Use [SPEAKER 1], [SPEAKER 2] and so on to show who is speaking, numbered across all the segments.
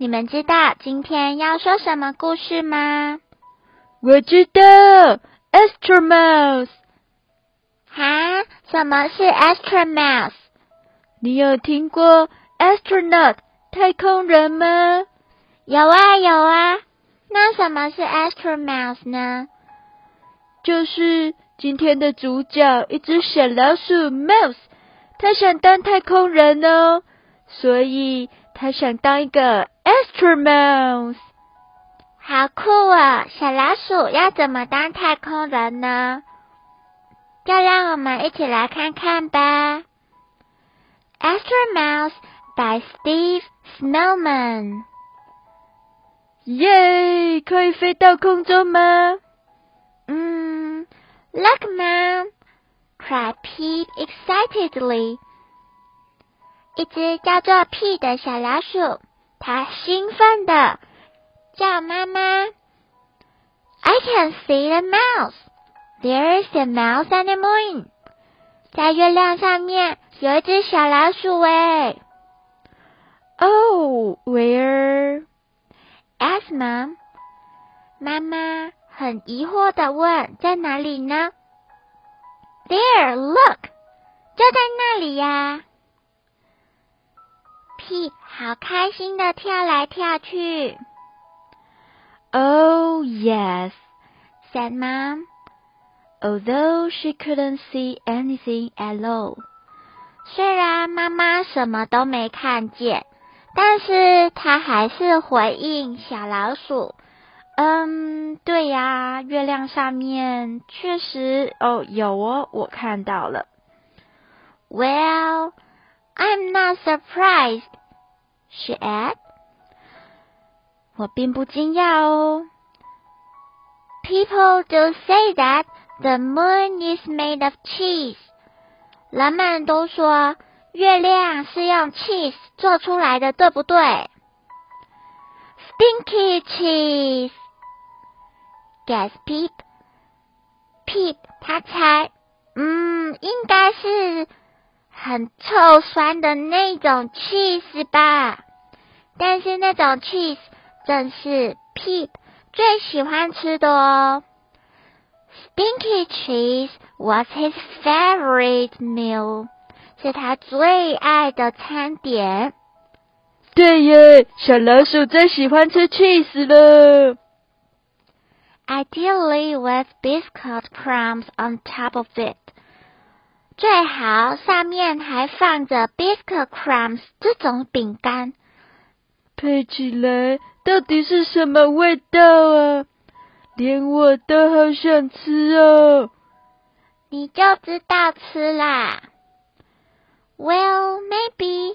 [SPEAKER 1] 你们知道今天要说什么故事吗？
[SPEAKER 2] 我知道，Astronaut。
[SPEAKER 1] 哈？什么是 Astronaut？
[SPEAKER 2] 你有听过 Astronaut 太空人吗？
[SPEAKER 1] 有啊有啊。那什么是 Astronaut 呢？
[SPEAKER 2] 就是今天的主角，一只小老鼠 Mouse，它想当太空人哦，所以。他想当一个 astronaut，
[SPEAKER 1] 好酷啊！小老鼠要怎么当太空人呢？就让我们一起来看看吧。Astronaut by Steve Snowman。
[SPEAKER 2] 耶，可以飞到空中吗？
[SPEAKER 1] 嗯，Look, Mom! cried Pete excitedly. 一只叫做屁的小老鼠，它兴奋的叫妈妈。I can see the mouse. There is a mouse on the moon. 在月亮上面有一只小老鼠哎。
[SPEAKER 2] Oh, where?
[SPEAKER 1] Ask mom. 妈妈很疑惑的问：“在哪里呢？”There, look. 就在那里呀。屁好开心的跳来跳去。
[SPEAKER 2] Oh yes,
[SPEAKER 1] said Mom.
[SPEAKER 2] Although she couldn't see anything at all.
[SPEAKER 1] 虽然妈妈什么都没看见，但是她还是回应小老鼠：“
[SPEAKER 2] 嗯，对呀，月亮上面确实哦有哦，我看到了。”
[SPEAKER 1] Well. I'm not surprised, she add，
[SPEAKER 2] 我并不惊讶哦。
[SPEAKER 1] People do say that the moon is made of cheese. 人们都说月亮是用 cheese 做出来的，对不对？Stinky cheese, Guess Pete. Pete 他猜，嗯，应该是。很臭酸的那种 cheese 吧，但是那种 cheese 正是 Pete 最喜欢吃的哦。Stinky cheese was his favorite meal，是他最爱的餐点。
[SPEAKER 2] 对耶，小老鼠最喜欢吃 cheese 了。
[SPEAKER 1] Ideally with biscuit crumbs on top of it。 最好上面还放着 biscuit crumbs 这种饼干，
[SPEAKER 2] 配起来到底是什么味道啊？连我都好想吃哦！
[SPEAKER 1] 你就知道吃啦。Well, maybe.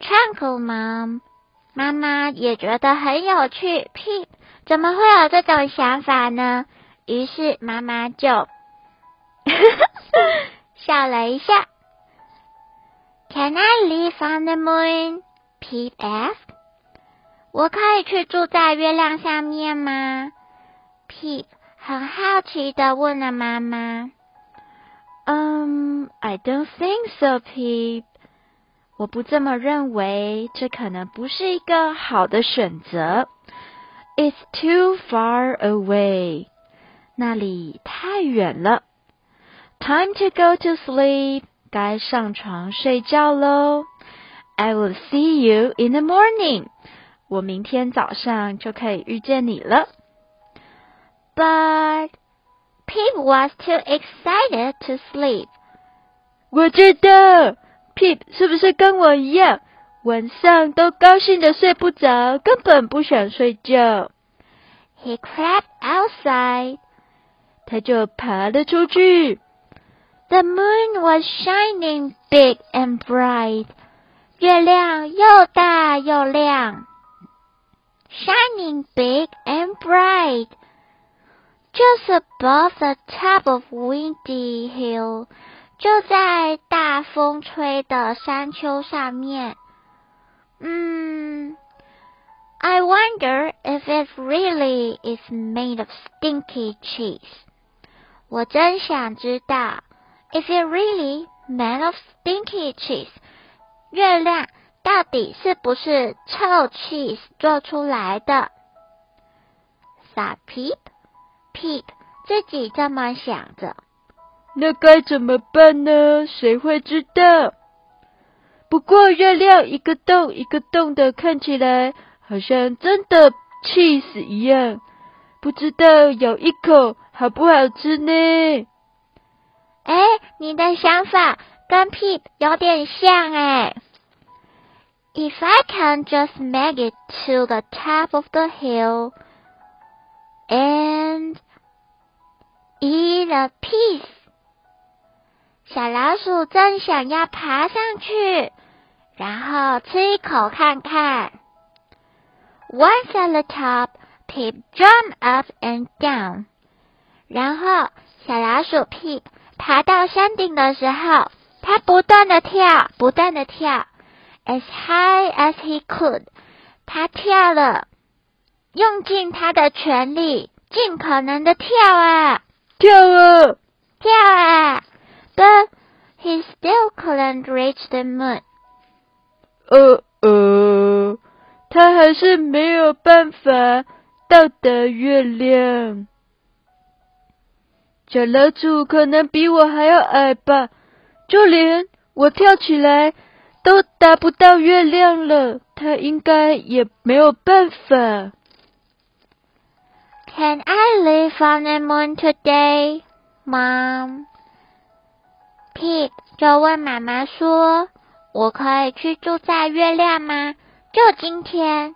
[SPEAKER 1] Twinkle Mom，妈妈也觉得很有趣。Pete 怎么会有这种想法呢？于是妈妈就。笑了一下。Can I live on the moon? Pete asked. 我可以去住在月亮下面吗？Pete 很好奇的问了妈妈。
[SPEAKER 2] Um, I don't think so, Pete. 我不这么认为，这可能不是一个好的选择。It's too far away. 那里太远了。Time to go to sleep，该上床睡觉喽。I will see you in the morning，我明天早上就可以遇见你了。
[SPEAKER 1] But Pip was too excited to sleep。
[SPEAKER 2] 我知道，Pip 是不是跟我一样，晚上都高兴的睡不着，根本不想睡觉。
[SPEAKER 1] He crept outside，
[SPEAKER 2] 他就爬了出去。
[SPEAKER 1] The moon was shining big and bright. 月亮又大又亮。 shining big and bright. Just above the top of Windy Hill，就在大风吹的山丘上面。嗯，I wonder if it really is made of stinky cheese。我真想知道 ，if you really made of stinky cheese，月亮到底是不是臭 cheese 做出来的？傻 Peep，Peep 自己这么想着。
[SPEAKER 2] 那该怎么办呢？谁会知道？不过月亮一个洞一个洞的，看起来好像真的 cheese 一样，不知道咬一口好不好吃呢？
[SPEAKER 1] 哎，你的想法跟 Peep 有点像哎。If I can just make it to the top of the hill and eat a piece，小老鼠正想要爬上去，然后吃一口看看。Once at the top, Pip jumped up and down。然后小老鼠 Pip 爬到山顶的时候，他不断的跳，不断的跳。as high as he could，他跳了，用尽他的全力，尽可能的跳啊，
[SPEAKER 2] 跳啊，
[SPEAKER 1] 跳啊，but he still couldn't reach the moon。
[SPEAKER 2] 呃呃，他还是没有办法到达月亮。小老鼠可能比我还要矮吧，就连我跳起来。都达不到月亮了，它应该也没有办法。
[SPEAKER 1] Can I live on the moon today, Mom? Pete 就问妈妈说：“我可以去住在月亮吗？就今天？”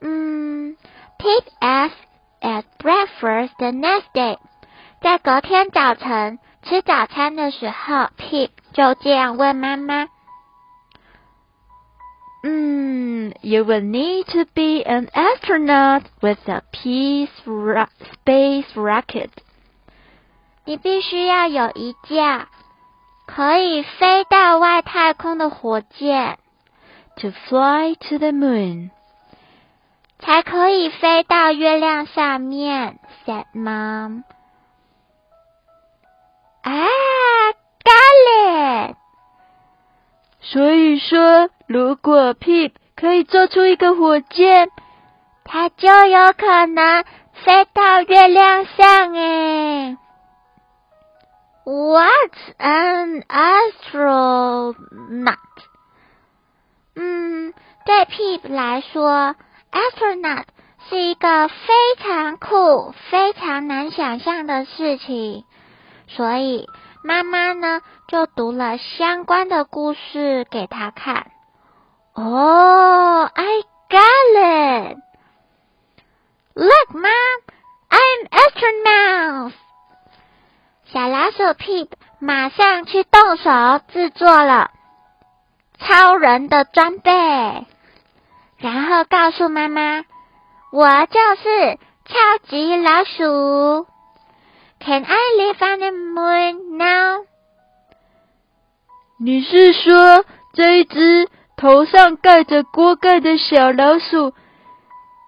[SPEAKER 1] 嗯，Pete asked at breakfast the next day，在隔天早晨吃早餐的时候，Pete 就这样问妈妈。
[SPEAKER 2] Hmm, you will need to be an astronaut with a peace ra space rocket.
[SPEAKER 1] 你必须要有一架可以飞到外太空的火箭
[SPEAKER 2] ，to fly to the moon，
[SPEAKER 1] 才可以飞到月亮上面。said mom。啊，got it。
[SPEAKER 2] 所以说。如果 Pip 可以做出一个火箭，
[SPEAKER 1] 它就有可能飞到月亮上诶。What's an astronaut？嗯，对 Pip 来说，astronaut 是一个非常酷、非常难想象的事情，所以妈妈呢就读了相关的故事给他看。Oh, I got it! Look, Mom, I'm astronaut. 小老鼠 Pip 马上去动手制作了超人的装备，然后告诉妈妈：“我就是超级老鼠。” Can I live on the moon now？
[SPEAKER 2] 你是说这一只？头上盖着锅盖的小老鼠，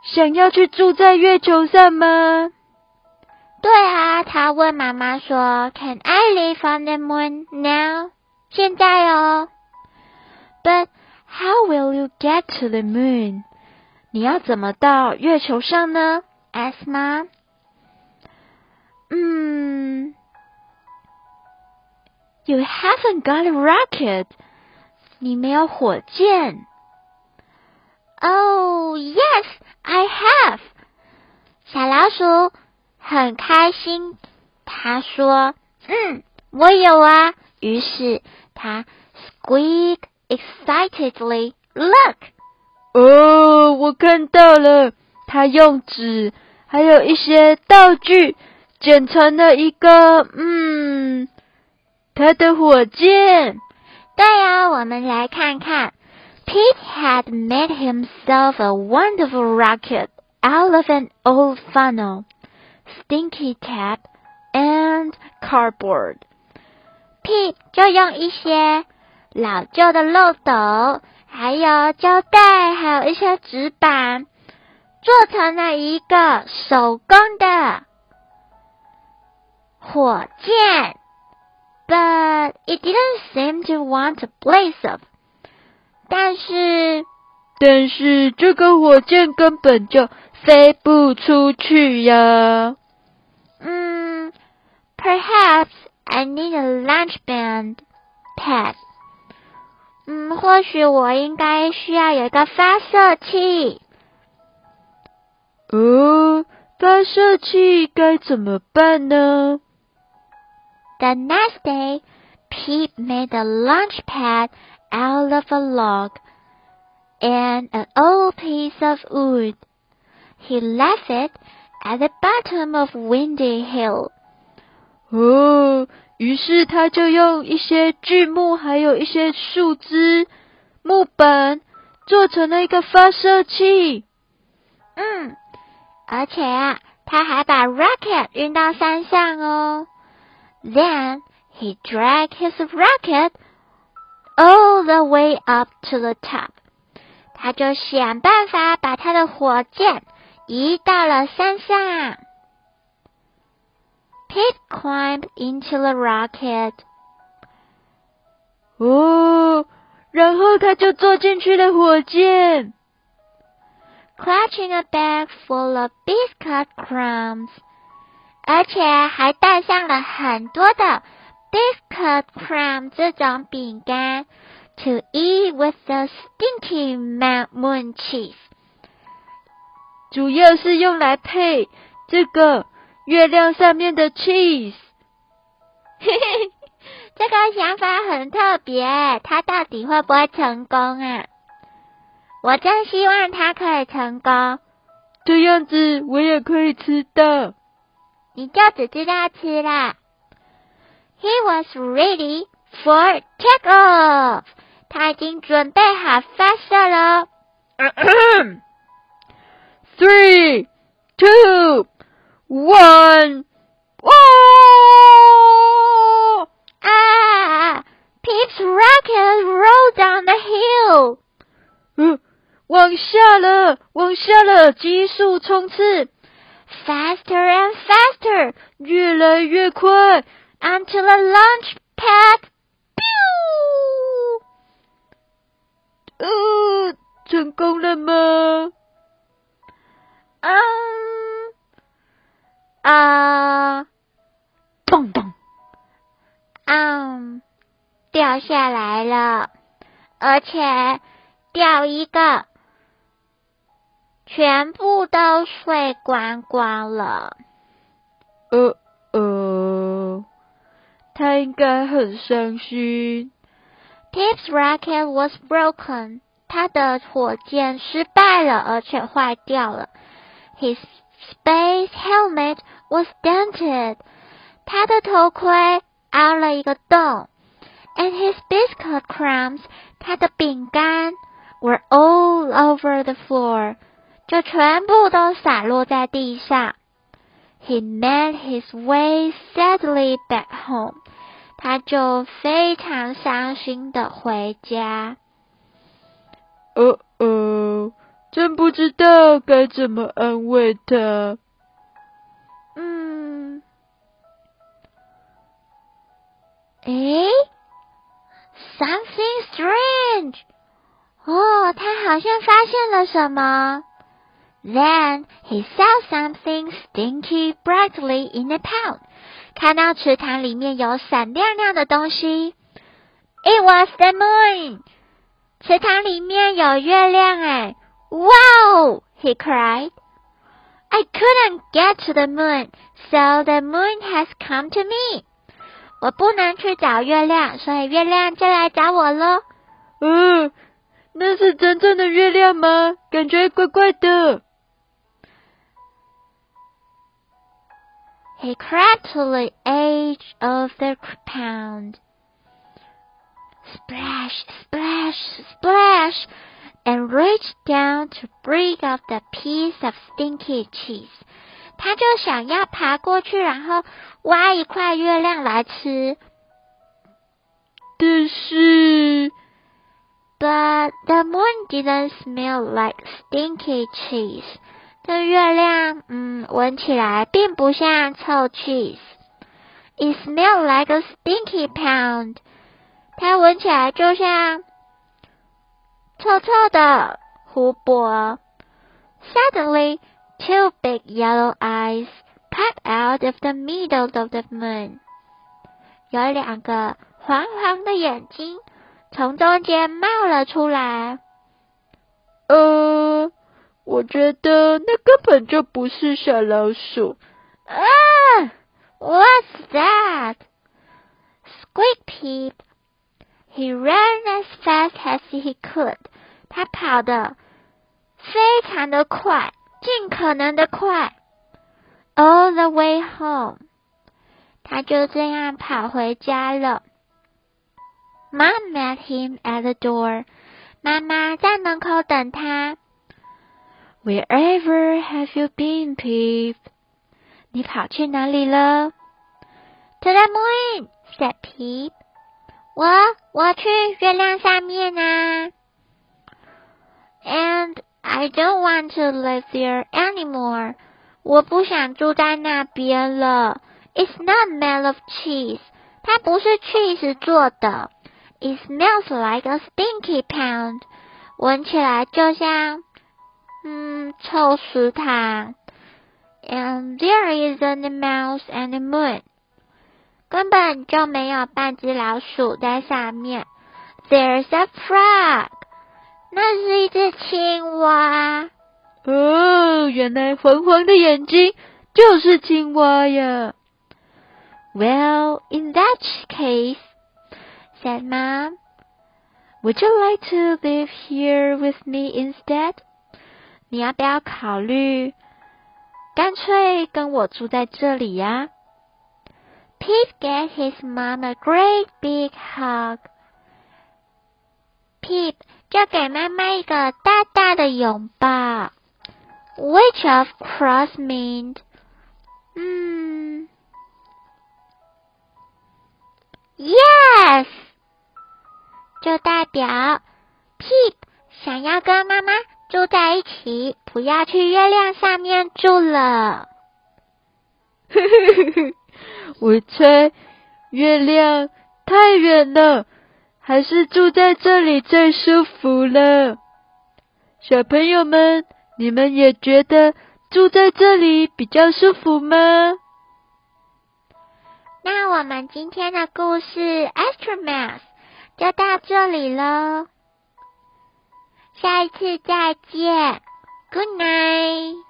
[SPEAKER 2] 想要去住在月球上吗？
[SPEAKER 1] 对啊，他问妈妈说：“Can I live on the moon now？” 现在哦。
[SPEAKER 2] But how will you get to the moon？你要怎么到月球上呢
[SPEAKER 1] ？Ask mom。
[SPEAKER 2] ，You haven't got a rocket。你没有火箭
[SPEAKER 1] ？Oh yes, I have。小老鼠很开心，他说：“嗯，我有啊。”于是他 squeak excitedly look。
[SPEAKER 2] 哦，我看到了，他用纸还有一些道具剪成了一个嗯，他的火箭。
[SPEAKER 1] 对呀，我们来看看 Pete had made himself a wonderful rocket out of an old funnel, stinky tap, and cardboard. Pete 就用一些老旧的漏斗，还有胶带，还有一些纸板，做成了一个手工的火箭。But it didn't seem to want to blaze up. 但是，
[SPEAKER 2] 但是这个火箭根本就飞不出去呀。
[SPEAKER 1] 嗯，Perhaps I need a launch band pad。嗯，或许我应该需要有一个发射器。
[SPEAKER 2] 哦，发射器该怎么办呢
[SPEAKER 1] ？The next day, Pete made a launch pad out of a log and an old piece of wood. He left it at the bottom of Windy Hill.
[SPEAKER 2] 哦，于是他就用一些锯木，还有一些树枝、木板，做成了一个发射器。
[SPEAKER 1] 嗯，而且啊，他还把 rocket 运到山上哦。 Then he dragged his rocket all the way up to the top。他就想办法把他的火箭移到了山上。Pete climbed into the rocket.
[SPEAKER 2] 哦，然后他就坐进去了火箭，
[SPEAKER 1] clutching a bag full of biscuit crumbs， 而且还带上了很多的 biscuit crumb 这种饼干，to eat with the stinky moon cheese，
[SPEAKER 2] 主要是用来配这个。月亮上面的 cheese，
[SPEAKER 1] 嘿嘿，这个想法很特别，他到底会不会成功啊？我真希望他可以成功，
[SPEAKER 2] 这样子我也可以吃到。
[SPEAKER 1] 你就只知道吃啦。He was ready for take off，他已经准备好发射了。
[SPEAKER 2] Three, two. One! Whoa!
[SPEAKER 1] Ah! Pete's rocket rolled down the hill.
[SPEAKER 2] 嗯，往下了，往下了，急速冲刺
[SPEAKER 1] ，faster and faster，
[SPEAKER 2] 越来越快
[SPEAKER 1] ，until the launch pad，
[SPEAKER 2] 呃，成功了吗？
[SPEAKER 1] 嗯。啊，
[SPEAKER 2] 咚咚，
[SPEAKER 1] 嗯，掉下来了，而且掉一个，全部都碎光光了。
[SPEAKER 2] 呃呃，他应该很伤心。
[SPEAKER 1] Pip's rocket was broken，他的火箭失败了，而且坏掉了。His space helmet was dented. 他的头盔凹了一个洞，and his biscuit crumbs，他的饼干 were all over the floor， 就全部都洒落在地上。He made his way sadly back home，他就非常伤心的回家。
[SPEAKER 2] 哦哦。真不知道该怎么安慰他。
[SPEAKER 1] 嗯，诶，something strange。哦，他好像发现了什么。Then he saw something stinky brightly in the pond。看到池塘里面有闪亮亮的东西。It was the moon。池塘里面有月亮哎。Wow! he cried. I couldn't get to the moon, so the moon has come to me. 我不能去找月亮，所以月亮就来找我了。
[SPEAKER 2] 嗯，那是真正的月亮吗？感觉怪怪的。
[SPEAKER 1] He crept to the edge of the pond. splash, splash, splash, and reached down to bring up the piece of stinky cheese. 他就想要爬过去，然后挖一块月亮来吃。
[SPEAKER 2] 但是，
[SPEAKER 1] But the moon didn't smell like stinky cheese. 这月亮，嗯，闻起来并不像臭 cheese。It smells like a stinky pound. 它闻起来就像臭臭的湖泊。Suddenly, two big yellow eyes pop out of the middle of the moon. 有两个黄黄的眼睛从中间冒了出来。
[SPEAKER 2] 呃，我觉得那根本就不是小老鼠。
[SPEAKER 1] 啊，What's that? Squeak Pete. He ran as fast as he could. 他跑得非常的快，尽可能的快。All the way home. 他就这样跑回家了。Mom met him at the door. 妈妈在门口等他。
[SPEAKER 2] Wherever have you been, Pip?
[SPEAKER 1] 你跑去哪里了？To the moon, said Pip. 我我去月亮上面啊。And I don't want to live there anymore. 我不想住在那边了。It's not made of cheese. 它不是 cheese 做的。It smells like a stinky pound. 闻起来就像 嗯臭食堂。And there isn't a mouse and a moon. 根本就没有半只老鼠在上面。There's a frog. 那是一只青蛙。
[SPEAKER 2] 哦，原来黄黄的眼睛就是青蛙呀。
[SPEAKER 1] Well, in that case, said Mom,
[SPEAKER 2] would you like to live here with me instead?
[SPEAKER 1] 你要不要考虑，干脆跟我住在这里呀？Pete gave his mom a great big hug. Pete 就给妈妈一个大大的拥抱，which of course meant，嗯。Yes，就代表 Pip 想要跟妈妈住在一起，不要去月亮上面住了。
[SPEAKER 2] 我猜月亮太远了，还是住在这里最舒服了。小朋友们，你们也觉得住在这里比较舒服吗？
[SPEAKER 1] 那我们今天的故事《Astronaut》就到这里喽，下次再见，Good night。